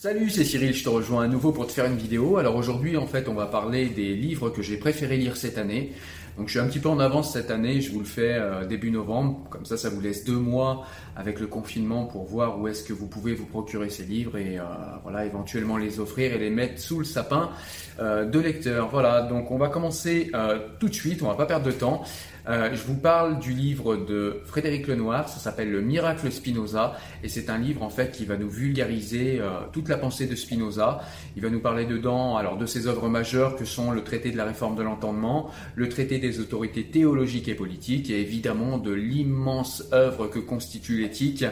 Salut, c'est Cyril, je te rejoins à nouveau pour te faire une vidéo. Alors aujourd'hui, en fait, on va parler des livres que j'ai préféré lire cette année. Donc je suis un petit peu en avance cette année, je vous le fais euh, début novembre, comme ça ça vous laisse deux mois avec le confinement pour voir où est-ce que vous pouvez vous procurer ces livres et euh, voilà éventuellement les offrir et les mettre sous le sapin euh, de lecteurs. Voilà, donc on va commencer tout de suite, on va pas perdre de temps. Je vous parle du livre de Frédéric Lenoir, ça s'appelle Le miracle Spinoza et c'est un livre en fait qui va nous vulgariser toute la pensée de Spinoza. Il va nous parler dedans alors de ses œuvres majeures que sont le traité de la réforme de l'entendement, le traité des des autorités théologiques et politiques et évidemment de l'immense œuvre que constitue l'éthique.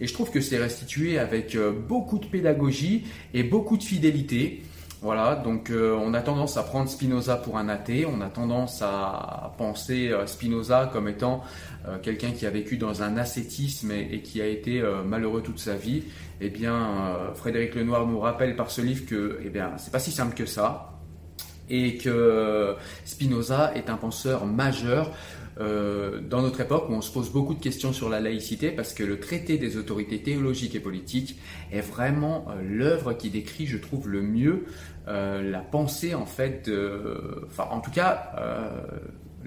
Et je trouve que c'est restitué avec euh, beaucoup de pédagogie et beaucoup de fidélité. Voilà, donc euh, on a tendance à prendre Spinoza pour un athée, on a tendance à penser euh, Spinoza comme étant quelqu'un qui a vécu dans un ascétisme et, qui a été malheureux toute sa vie. Eh bien, Frédéric Lenoir nous rappelle par ce livre que, eh bien, c'est pas si simple que ça et que Spinoza est un penseur majeur euh, dans notre époque où on se pose beaucoup de questions sur la laïcité parce que le traité des autorités théologiques et politiques est vraiment euh, l'œuvre qui décrit, je trouve, le mieux euh, la pensée en fait, enfin en tout cas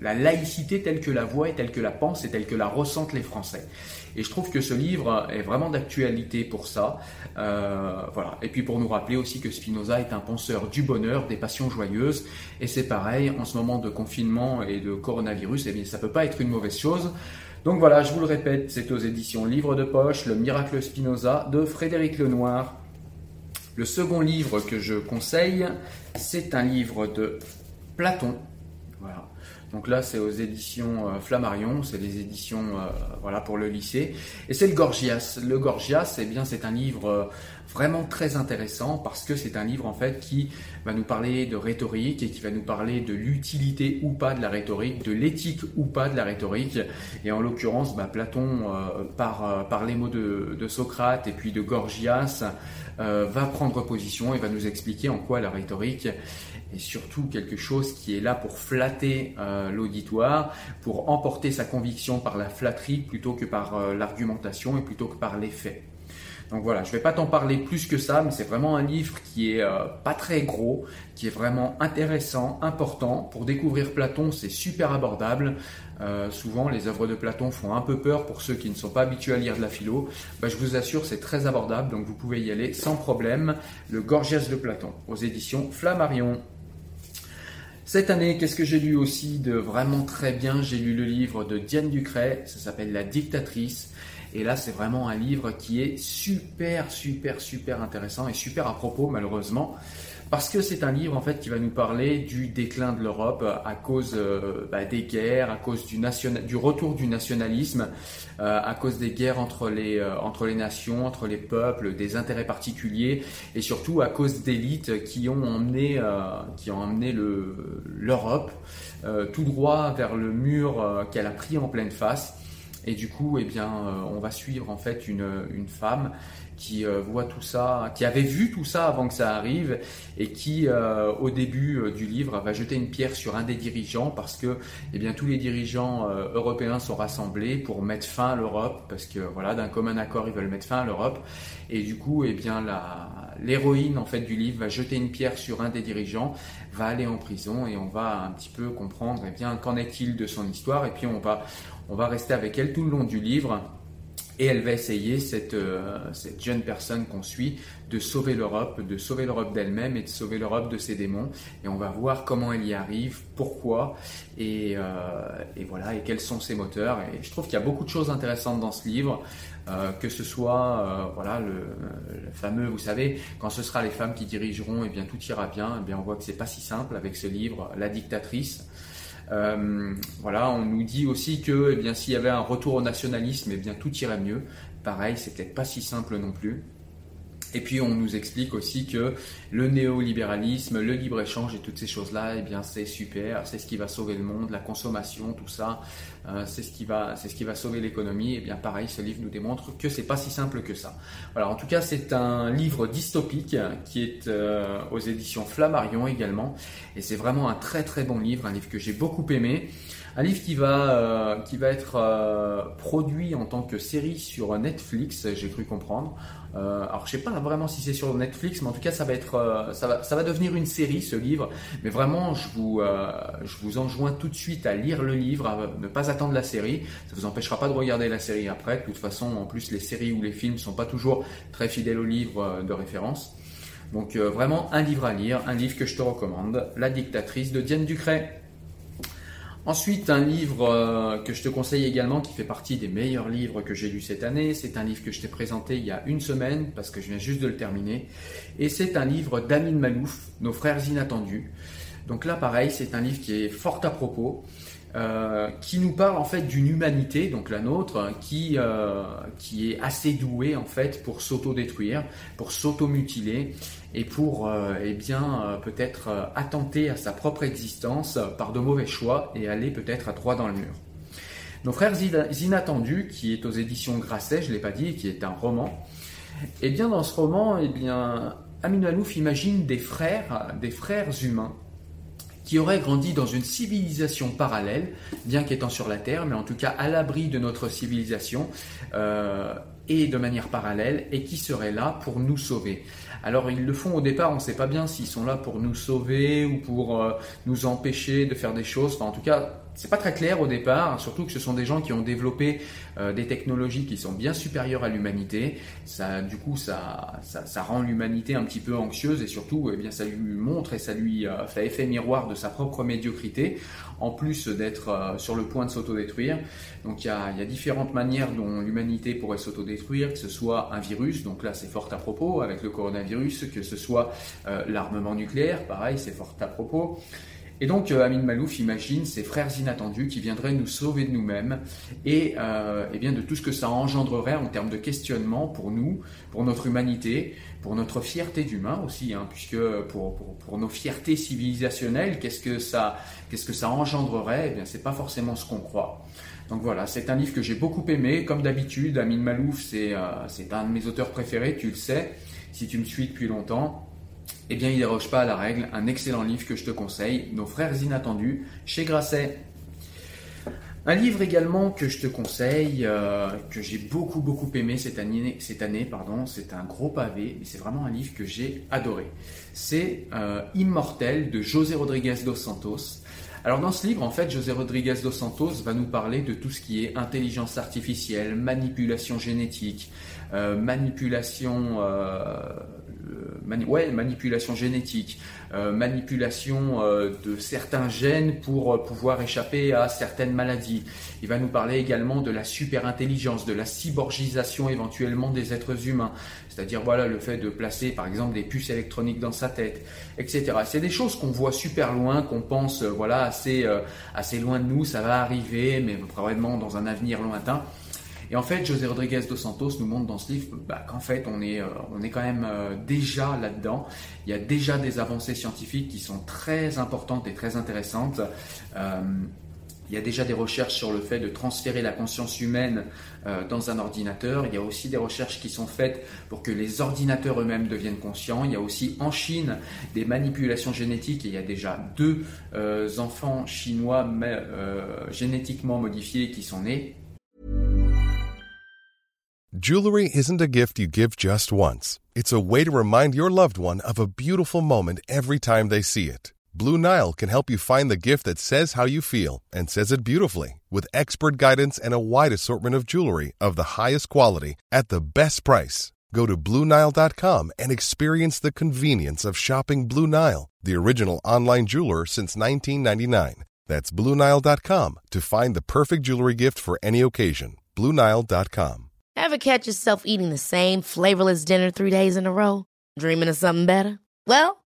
la laïcité telle que la voient et telle que la pensent et telle que la ressentent les Français. Et je trouve que ce livre est vraiment d'actualité pour ça. Euh, voilà. Et puis pour nous rappeler aussi que Spinoza est un penseur du bonheur, des passions joyeuses. Et c'est pareil, en ce moment de confinement et de coronavirus, eh bien, ça peut pas être une mauvaise chose. Donc voilà, je vous le répète, c'est aux éditions Livre de Poche, Le Miracle Spinoza de Frédéric Lenoir. Le second livre que je conseille, c'est un livre de Platon. Voilà. Donc là, c'est aux éditions euh, Flammarion, c'est les éditions euh, voilà pour le lycée. Et c'est le Gorgias. Le Gorgias, eh bien, c'est un livre euh, vraiment très intéressant parce que c'est un livre en fait qui va nous parler de rhétorique et qui va nous parler de l'utilité ou pas de la rhétorique, de l'éthique ou pas de la rhétorique. Et en l'occurrence, bah, Platon, par, par les mots de, Socrate et puis de Gorgias, va prendre position et va nous expliquer en quoi la rhétorique et surtout quelque chose qui est là pour flatter euh, l'auditoire, pour emporter sa conviction par la flatterie plutôt que par euh, l'argumentation et plutôt que par les faits. Donc voilà, je ne vais pas t'en parler plus que ça, mais c'est vraiment un livre qui est euh, pas très gros, qui est vraiment intéressant, important. Pour découvrir Platon, c'est super abordable. souvent, les œuvres de Platon font un peu peur pour ceux qui ne sont pas habitués à lire de la philo. Bah, je vous assure, c'est très abordable, donc vous pouvez y aller sans problème. Le Gorgias de Platon, aux éditions Flammarion. Cette année, qu'est-ce que j'ai lu aussi de vraiment très bien? J'ai lu le livre de Diane Ducret, ça s'appelle La dictatrice. Et là, c'est vraiment un livre qui est super, super, super intéressant et super à propos, malheureusement parce que c'est un livre en fait qui va nous parler du déclin de l'Europe à cause euh, bah, des guerres, à cause du, du retour du nationalisme, euh, à cause des guerres entre les, euh, entre les nations, entre les peuples, des intérêts particuliers et surtout à cause d'élites qui ont emmené, qui ont emmené l'Europe tout droit vers le mur qu'elle a pris en pleine face. Et du coup, eh bien, on va suivre en fait une, une femme qui euh, voit tout ça, qui avait vu tout ça avant que ça arrive et qui, euh, au début euh, du livre, va jeter une pierre sur un des dirigeants parce que, eh bien, tous les dirigeants européens sont rassemblés pour mettre fin à l'Europe parce que, voilà, d'un commun accord, ils veulent mettre fin à l'Europe. Et du coup, eh bien, l'héroïne en fait du livre va jeter une pierre sur un des dirigeants, va aller en prison et on va un petit peu comprendre, eh bien, qu'en est-il de son histoire. Et puis on va, on va rester avec elle tout le long du livre et elle va essayer, cette, euh, cette jeune personne qu'on suit, de sauver l'Europe, de sauver l'Europe d'elle-même et de sauver l'Europe de ses démons. Et on va voir comment elle y arrive, pourquoi, et, euh, voilà, et quels sont ses moteurs. Et je trouve qu'il y a beaucoup de choses intéressantes dans ce livre, euh, que ce soit, voilà, le, le, fameux, vous savez, quand ce sera les femmes qui dirigeront, et eh bien tout ira bien. Et eh bien on voit que c'est pas si simple avec ce livre, La dictatrice. Euh, voilà, on nous dit aussi que eh bien s'il y avait un retour au nationalisme, eh bien tout irait mieux. Pareil, c'est peut-être pas si simple non plus. Et puis on nous explique aussi que le néolibéralisme, le libre-échange et toutes ces choses-là, eh bien c'est super, c'est ce qui va sauver le monde, la consommation, tout ça, euh, c'est ce qui va, c'est ce qui va sauver l'économie. Et bien pareil, ce livre nous démontre que c'est pas si simple que ça. Voilà, en tout cas c'est un livre dystopique qui est euh, aux éditions Flammarion également, et c'est vraiment un très très bon livre, un livre que j'ai beaucoup aimé. Un livre qui va, euh, qui va être euh, produit en tant que série sur Netflix, j'ai cru comprendre. Euh, alors je sais pas vraiment si c'est sur Netflix, mais en tout cas ça va être, ça va, ça va devenir une série ce livre. Mais vraiment, je vous, je vous enjoins tout de suite à lire le livre, à ne pas attendre la série. Ça vous empêchera pas de regarder la série après. De toute façon, en plus les séries ou les films sont pas toujours très fidèles au livre de référence. Donc vraiment un livre à lire, un livre que je te recommande, La dictatrice de Diane Ducret. Ensuite, un livre euh, que je te conseille également, qui fait partie des meilleurs livres que j'ai lus cette année, c'est un livre que je t'ai présenté il y a une semaine, parce que je viens juste de le terminer, et c'est un livre d'Amin Malouf, Nos frères inattendus. Donc là, pareil, c'est un livre qui est fort à propos, euh, qui nous parle en fait d'une humanité, donc la nôtre, qui, euh, qui est assez douée en fait pour s'auto-détruire, pour s'auto-mutiler, et pour euh, eh bien euh, peut-être attenter à sa propre existence par de mauvais choix et aller peut-être à droit dans le mur. Nos frères inattendus, qui est aux éditions Grasset, je l'ai pas dit, qui est un roman. Et eh bien dans ce roman, eh bien Amin Alouf imagine des frères, des frères humains qui auraient grandi dans une civilisation parallèle, bien qu'étant sur la Terre, mais en tout cas à l'abri de notre civilisation euh, et de manière parallèle, et qui seraient là pour nous sauver. Alors ils le font au départ, on ne sait pas bien s'ils sont là pour nous sauver ou pour euh, nous empêcher de faire des choses. En tout cas, c'est pas très clair au départ, surtout que ce sont des gens qui ont développé euh, des technologies qui sont bien supérieures à l'humanité. Ça, du coup, ça, ça, rend l'humanité un petit peu anxieuse et surtout, eh bien, ça lui montre et ça lui euh, fait effet miroir de sa propre médiocrité, en plus d'être euh, sur le point de s'autodétruire. Donc, il y a, y a différentes manières dont l'humanité pourrait s'autodétruire, que ce soit un virus, donc là, c'est fort à propos avec le coronavirus, que ce soit l'armement nucléaire, pareil, c'est fort à propos. Et donc euh, Amin Malouf imagine ces frères inattendus qui viendraient nous sauver de nous-mêmes et, euh, et, bien de tout ce que ça engendrerait en termes de questionnement pour nous, pour notre humanité, pour notre fierté d'humain aussi, hein, puisque pour, pour, nos fiertés civilisationnelles, qu'est-ce que ça, qu'est-ce que ça engendrerait? Eh bien, c'est pas forcément ce qu'on croit. Donc voilà, c'est un livre que j'ai beaucoup aimé. Comme d'habitude, Amin Malouf, c'est euh, un de mes auteurs préférés, tu le sais, si tu me suis depuis longtemps eh bien il déroge pas à la règle, un excellent livre que je te conseille, Nos frères inattendus, chez Grasset. Un livre également que je te conseille, euh, que j'ai beaucoup beaucoup aimé cette année, pardon, c'est un gros pavé, mais c'est vraiment un livre que j'ai adoré. C'est euh, Immortel de José Rodriguez dos Santos. Alors dans ce livre, en fait, José Rodriguez dos Santos va nous parler de tout ce qui est intelligence artificielle, manipulation génétique, euh, manipulation ouais, manipulation génétique, euh, manipulation euh, de certains gènes pour euh, pouvoir échapper à certaines maladies. Il va nous parler également de la superintelligence, de la cyborgisation éventuellement des êtres humains, c'est-à-dire voilà le fait de placer par exemple des puces électroniques dans sa tête, etc. C'est des choses qu'on voit super loin, qu'on pense voilà assez assez loin de nous, ça va arriver, mais probablement dans un avenir lointain. Et en fait, José Rodriguez dos Santos nous montre dans ce livre bah, qu'en fait, on est, euh, on est quand même euh, déjà là-dedans. Il y a déjà des avancées scientifiques qui sont très importantes et très intéressantes. Euh, Il y a déjà des recherches sur le fait de transférer la conscience humaine euh, dans un ordinateur. Il y a aussi des recherches qui sont faites pour que les ordinateurs eux-mêmes deviennent conscients. Il y a aussi en Chine des manipulations génétiques et il y a déjà deux euh, enfants chinois euh, génétiquement modifiés qui sont nés. Jewelry isn't a gift you give just once. It's a way to remind your loved one of a beautiful moment every time they see it. Blue Nile can help you find the gift that says how you feel and says it beautifully with expert guidance and a wide assortment of jewelry of the highest quality at the best price. Go to BlueNile.com and experience the convenience of shopping Blue Nile, the original online jeweler since 1999. That's BlueNile.com to find the perfect jewelry gift for any occasion. BlueNile.com. Ever catch yourself eating the same flavorless dinner three days in a row? Dreaming of something better? Well,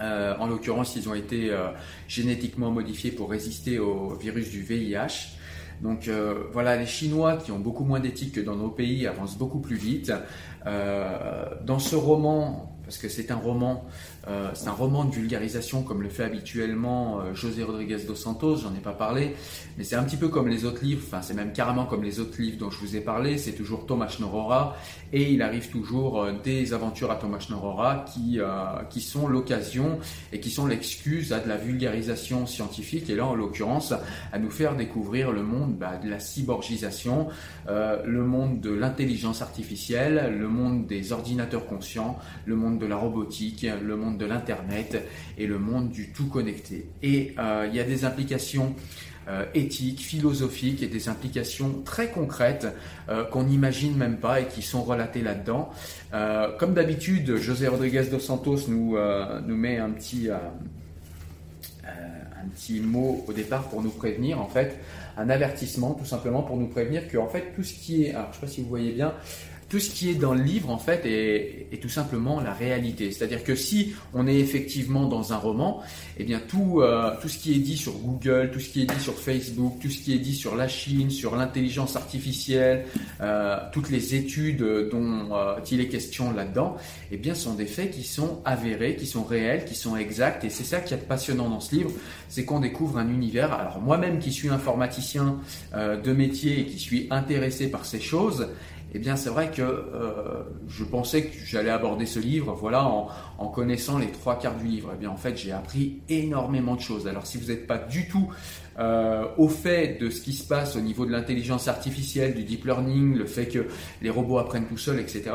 Euh, en l'occurrence, ils ont été euh, génétiquement modifiés pour résister au virus du VIH. Donc euh, voilà, les Chinois qui ont beaucoup moins d'éthique que dans nos pays avancent beaucoup plus vite. dans ce roman, parce que c'est un roman, euh, c'est un roman de vulgarisation comme le fait habituellement euh, José Rodriguez dos Santos, j'en ai pas parlé, mais c'est un petit peu comme les autres livres, enfin c'est même carrément comme les autres livres dont je vous ai parlé, c'est toujours Thomas Norora et il arrive toujours euh, des aventures à Thomas Norora qui, qui sont l'occasion et qui sont l'excuse à de la vulgarisation scientifique et là en l'occurrence à nous faire découvrir le monde bah, de la cyborgisation, le monde de l'intelligence artificielle, le monde des ordinateurs conscients, le monde de la robotique, le monde de l'Internet et le monde du tout connecté. Et euh, il y a des implications euh, éthiques, philosophiques et des implications très concrètes euh, qu'on n'imagine même pas et qui sont relatées là-dedans. comme d'habitude, José Rodriguez dos Santos nous, nous met un petit, un petit mot au départ pour nous prévenir, en fait, un avertissement tout simplement pour nous prévenir que en fait tout ce qui est, alors je sais pas si vous voyez bien, tout ce qui est dans le livre, en fait, est, tout simplement la réalité. C'est-à-dire que si on est effectivement dans un roman, eh bien tout, euh, tout ce qui est dit sur Google, tout ce qui est dit sur Facebook, tout ce qui est dit sur la Chine, sur l'intelligence artificielle, euh, toutes les études dont euh, il est question là-dedans, eh bien sont des faits qui sont avérés, qui sont réels, qui sont exacts. Et c'est ça qui est passionnant dans ce livre, c'est qu'on découvre un univers. Alors moi-même qui suis informaticien de métier et qui suis intéressé par ces choses, eh bien c'est vrai que euh, je pensais que j'allais aborder ce livre voilà, en, connaissant les trois quarts du livre. Eh bien en fait j'ai appris énormément de choses. Alors si vous n'êtes pas du tout euh, au fait de ce qui se passe au niveau de l'intelligence artificielle, du deep learning, le fait que les robots apprennent tout seuls, etc.,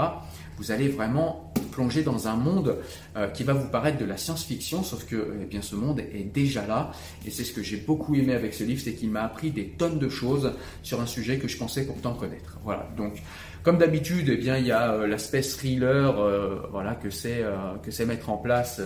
vous allez vraiment plonger dans un monde euh, qui va vous paraître de la science-fiction, sauf que eh bien, ce monde est déjà là. Et c'est ce que j'ai beaucoup aimé avec ce livre, c'est qu'il m'a appris des tonnes de choses sur un sujet que je pensais pourtant connaître. Voilà. Donc, comme d'habitude, eh bien, il y a euh, l'aspect thriller, euh, voilà, que c'est que c'est mettre en place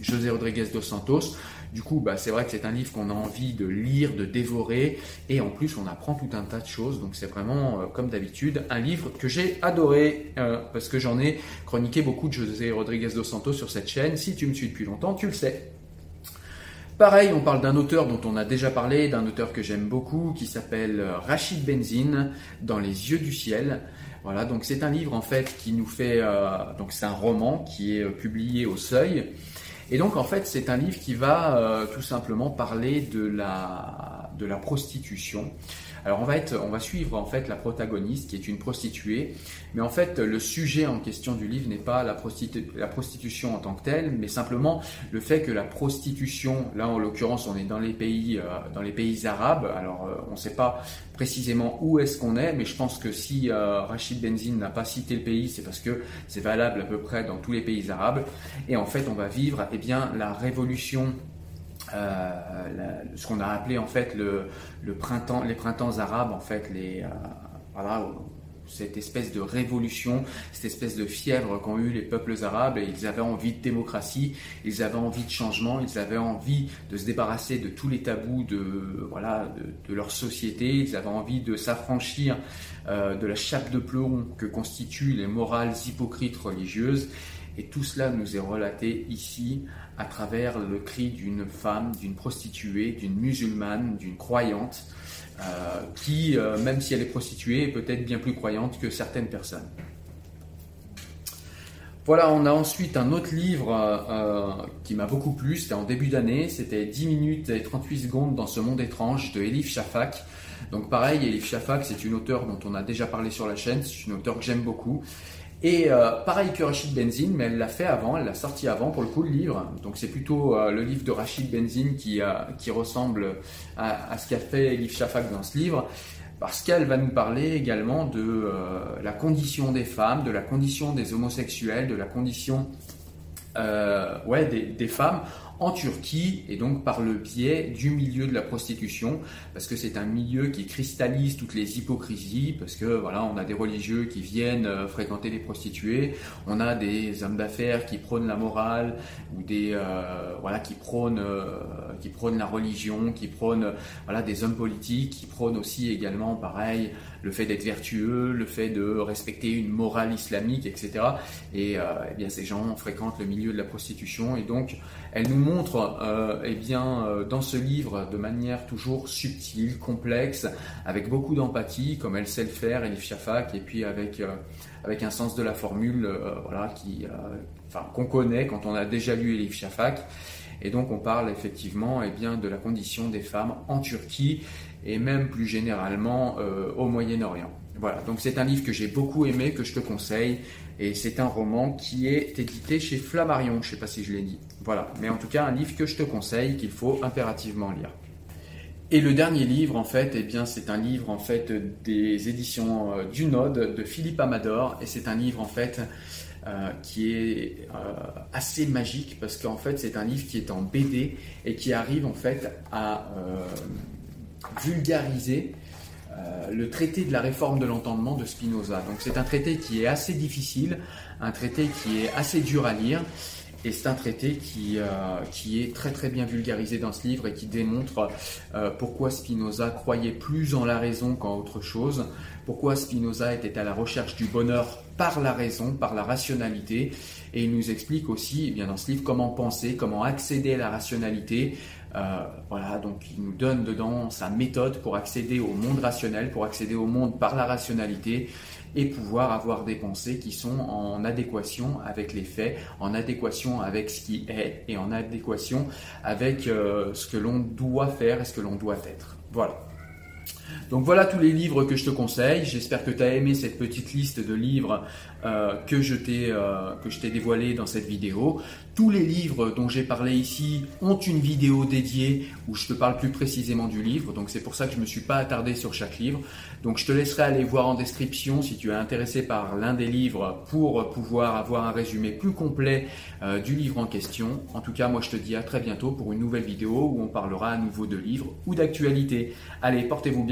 José Rodriguez dos Santos. Du coup, bah, c'est vrai que c'est un livre qu'on a envie de lire, de dévorer, et en plus, on apprend tout un tas de choses. Donc, c'est vraiment, euh, comme d'habitude, un livre que j'ai adoré euh, parce que j'en ai chroniqué beaucoup de José Rodriguez dos Santos sur cette chaîne. Si tu me suis depuis longtemps, tu le sais. Pareil, on parle d'un auteur dont on a déjà parlé, d'un auteur que j'aime beaucoup, qui s'appelle euh, Rachid Benzine, Dans les yeux du ciel. Voilà, donc c'est un livre en fait qui nous fait, donc c'est un roman qui est publié au Seuil. Et donc en fait c'est un livre qui va euh, tout simplement parler de la, de la prostitution. Alors on va on va suivre en fait la protagoniste qui est une prostituée, mais en fait le sujet en question du livre n'est pas la, la, prostitution en tant que telle, mais simplement le fait que la prostitution, là en l'occurrence on est dans les pays, euh, dans les pays arabes, alors euh, on ne sait pas précisément où est-ce qu'on est, mais je pense que si euh, Rachid Benzine n'a pas cité le pays, c'est parce que c'est valable à peu près dans tous les pays arabes, et en fait on va vivre eh bien la révolution euh, ce qu'on a appelé en fait le, printemps, les printemps arabes, en fait, les, euh, cette espèce de révolution, cette espèce de fièvre qu'ont eu les peuples arabes et ils avaient envie de démocratie, ils avaient envie de changement, ils avaient envie de se débarrasser de tous les tabous de, voilà, de, leur société, ils avaient envie de s'affranchir euh, de la chape de plomb que constituent les morales hypocrites religieuses. Et tout cela nous est relaté ici à travers le cri d'une femme, d'une prostituée, d'une musulmane, d'une croyante, euh, qui, euh, même si elle est prostituée, est peut-être bien plus croyante que certaines personnes. Voilà, on a ensuite un autre livre euh, qui m'a beaucoup plu, c'était en début d'année, c'était 10 minutes et 38 secondes dans ce monde étrange de Elif Shafak. Donc pareil, Elif Shafak, c'est une auteure dont on a déjà parlé sur la chaîne, c'est une auteure que j'aime beaucoup. Et euh, pareil que Rachid Benzine, mais elle l'a fait avant, elle l'a sorti avant pour le coup le livre. Donc c'est plutôt euh, le livre de Rachid Benzine qui, euh, qui ressemble à, ce qu'a fait Elif Shafak dans ce livre, parce qu'elle va nous parler également de la condition des femmes, de la condition des homosexuels, de la condition ouais, des, des femmes en Turquie et donc par le biais du milieu de la prostitution parce que c'est un milieu qui cristallise toutes les hypocrisies parce que voilà on a des religieux qui viennent euh, fréquenter les prostituées on a des hommes d'affaires qui prônent la morale ou des euh, voilà qui prônent euh, qui prônent la religion qui prônent voilà des hommes politiques qui prônent aussi également pareil le fait d'être vertueux, le fait de respecter une morale islamique, etc. Et euh, eh bien ces gens fréquentent le milieu de la prostitution et donc elle nous montre euh, eh bien euh, dans ce livre de manière toujours subtile, complexe, avec beaucoup d'empathie, comme elle sait le faire, Elif Shafak, et puis avec avec un sens de la formule, voilà, qui, enfin qu'on connaît quand on a déjà lu Elif Shafak. Et donc on parle effectivement eh bien, de la condition des femmes en Turquie et même plus généralement euh, au Moyen-Orient. Voilà, donc c'est un livre que j'ai beaucoup aimé, que je te conseille, et c'est un roman qui est édité chez Flammarion, je ne sais pas si je l'ai dit. Voilà, mais en tout cas un livre que je te conseille, qu'il faut impérativement lire. Et le dernier livre, en fait, eh bien, c'est un livre en fait des éditions euh, du Node de Philippe Amador, et c'est un livre en fait euh, qui est assez magique parce qu'en fait c'est un livre qui est en BD et qui arrive en fait à vulgariser euh, le traité de la réforme de l'entendement de Spinoza. Donc c'est un traité qui est assez difficile, un traité qui est assez dur à lire, et c'est un traité qui, euh, qui est très très bien vulgarisé dans ce livre et qui démontre euh, pourquoi Spinoza croyait plus en la raison qu'en autre chose, pourquoi Spinoza était à la recherche du bonheur par la raison, par la rationalité, et il nous explique aussi eh bien, dans ce livre comment penser, comment accéder à la rationalité, euh, voilà, donc il nous donne dedans sa méthode pour accéder au monde rationnel, pour accéder au monde par la rationalité et pouvoir avoir des pensées qui sont en adéquation avec les faits, en adéquation avec ce qui est et en adéquation avec euh, ce que l'on doit faire et ce que l'on doit être. Voilà. Donc voilà tous les livres que je te conseille. J'espère que tu as aimé cette petite liste de livres euh, que je t'ai euh, que je t'ai dévoilé dans cette vidéo. Tous les livres dont j'ai parlé ici ont une vidéo dédiée où je te parle plus précisément du livre. Donc c'est pour ça que je me suis pas attardé sur chaque livre. Donc je te laisserai aller voir en description si tu es intéressé par l'un des livres pour pouvoir avoir un résumé plus complet euh, du livre en question. En tout cas, moi je te dis à très bientôt pour une nouvelle vidéo où on parlera à nouveau de livres ou d'actualité. Allez, portez-vous bien.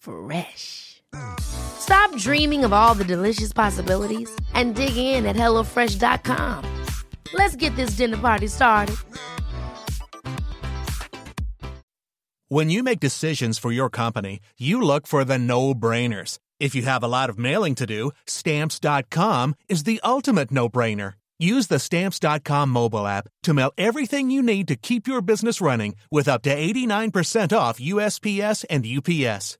Fresh. Stop dreaming of all the delicious possibilities and dig in at HelloFresh.com. Let's get this dinner party started. When you make decisions for your company, you look for the no brainers. If you have a lot of mailing to do, Stamps.com is the ultimate no brainer. Use the Stamps.com mobile app to mail everything you need to keep your business running with up to 89% off USPS and UPS.